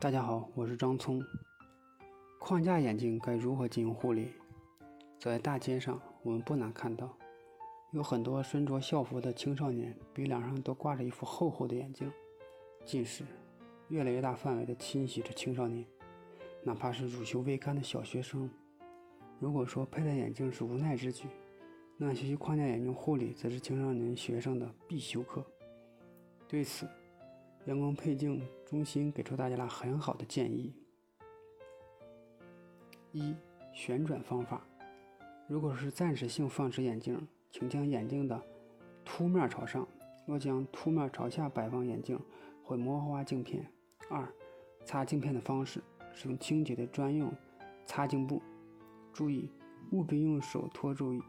大家好，我是张聪。框架眼镜该如何进行护理？走在大街上，我们不难看到，有很多身着校服的青少年鼻梁上都挂着一副厚厚的眼镜，近视越来越大范围地侵袭着青少年，哪怕是乳臭未干的小学生。如果说佩戴眼镜是无奈之举，那学习框架眼镜护理则是青少年学生的必修课。对此，阳光配镜中心给出大家了很好的建议：一、旋转方法。如果是暂时性放置眼镜，请将眼镜的凸面朝上；若将凸面朝下摆放眼镜，会磨花镜片。二、擦镜片的方式：使用清洁的专用擦镜布，注意务必用手托住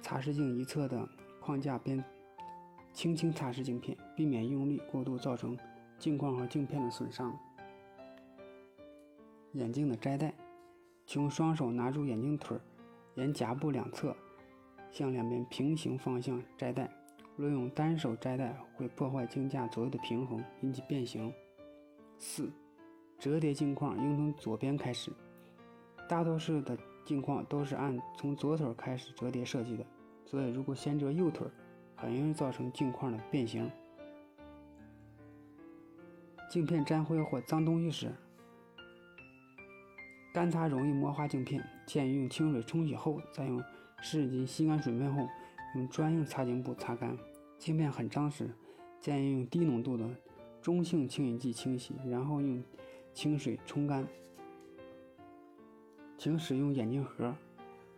擦拭镜一侧的框架边，轻轻擦拭镜片，避免用力过度造成。镜框和镜片的损伤。眼镜的摘戴，请用双手拿住眼镜腿，沿夹部两侧向两边平行方向摘戴。若用单手摘戴，会破坏镜架左右的平衡，引起变形。四、折叠镜框应从左边开始。大多数的镜框都是按从左腿开始折叠设计的，所以如果先折右腿，很容易造成镜框的变形。镜片沾灰或脏东西时，干擦容易磨花镜片，建议用清水冲洗后，再用湿纸巾吸干水分后，用专用擦镜布擦干。镜片很脏时，建议用低浓度的中性清洗剂清洗，然后用清水冲干。请使用眼镜盒，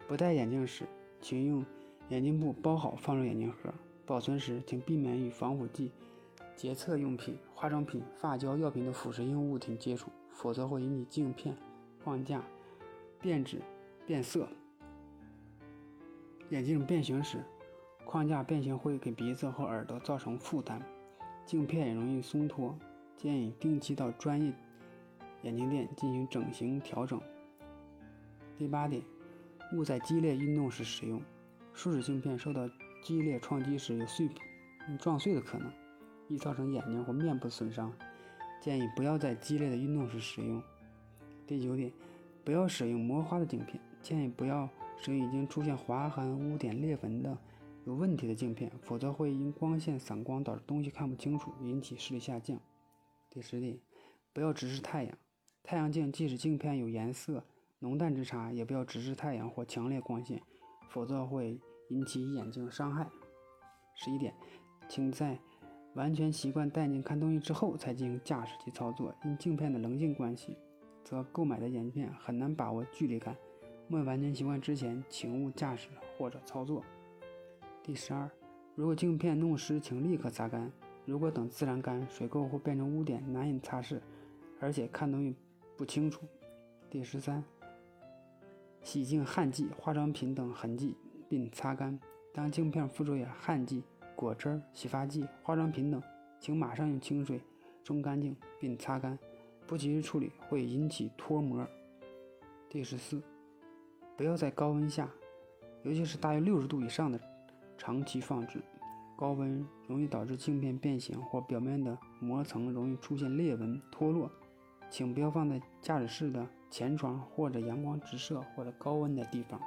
不戴眼镜时，请用眼镜布包好放入眼镜盒。保存时，请避免与防腐剂。洁厕用品、化妆品、发胶、药品的腐蚀性物体接触，否则会引起镜片框架变质、变色。眼镜变形时，框架变形会给鼻子和耳朵造成负担，镜片也容易松脱。建议定期到专业眼镜店进行整形调整。第八点，勿在激烈运动时使用。树脂镜片受到激烈撞击时有碎片、撞碎的可能。易造成眼睛或面部损伤，建议不要在激烈的运动时使用。第九点，不要使用磨花的镜片，建议不要使用已经出现划痕、污点、裂纹的有问题的镜片，否则会因光线散光导致东西看不清楚，引起视力下降。第十点，不要直视太阳，太阳镜即使镜片有颜色浓淡之差，也不要直视太阳或强烈光线，否则会引起眼睛伤害。十一点，请在完全习惯戴镜看东西之后才进行驾驶及操作，因镜片的棱镜关系，则购买的眼镜片很难把握距离感。未完全习惯之前，请勿驾驶或者操作。第十二，如果镜片弄湿，请立刻擦干。如果等自然干，水垢会变成污点，难以擦拭，而且看东西不清楚。第十三，洗净汗迹、化妆品等痕迹，并擦干。当镜片附着有汗迹。果汁、洗发剂、化妆品等，请马上用清水冲干净并擦干，不及时处理会引起脱膜。第十四，不要在高温下，尤其是大于六十度以上的长期放置，高温容易导致镜片变形或表面的膜层容易出现裂纹脱落。请不要放在驾驶室的前窗或者阳光直射或者高温的地方。